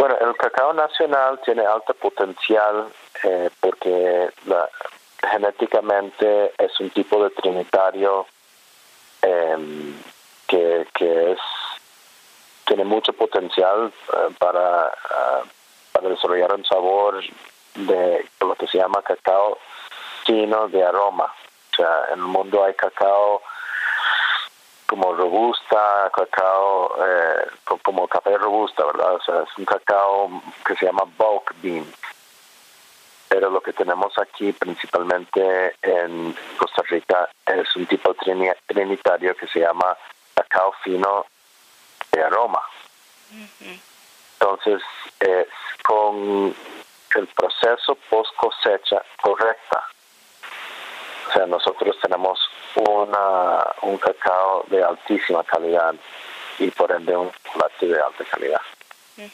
Bueno, el cacao nacional tiene alto potencial eh, porque genéticamente es un tipo de trinitario em, que, es tiene mucho potencial eh, para, ah, para desarrollar un sabor de lo que se llama cacao fino de aroma. O sea, en el mundo hay cacao como robusta, cacao eh, como café robusta, ¿verdad? O sea, es un cacao que se llama bulk bean. Pero lo que tenemos aquí principalmente en Costa Rica es un tipo trinitario que se llama cacao fino de aroma. Entonces, es con el proceso post cosecha correcta. Sea, nosotros tenemos una, un cacao de altísima calidad y por ende un chocolate de alta calidad. Sí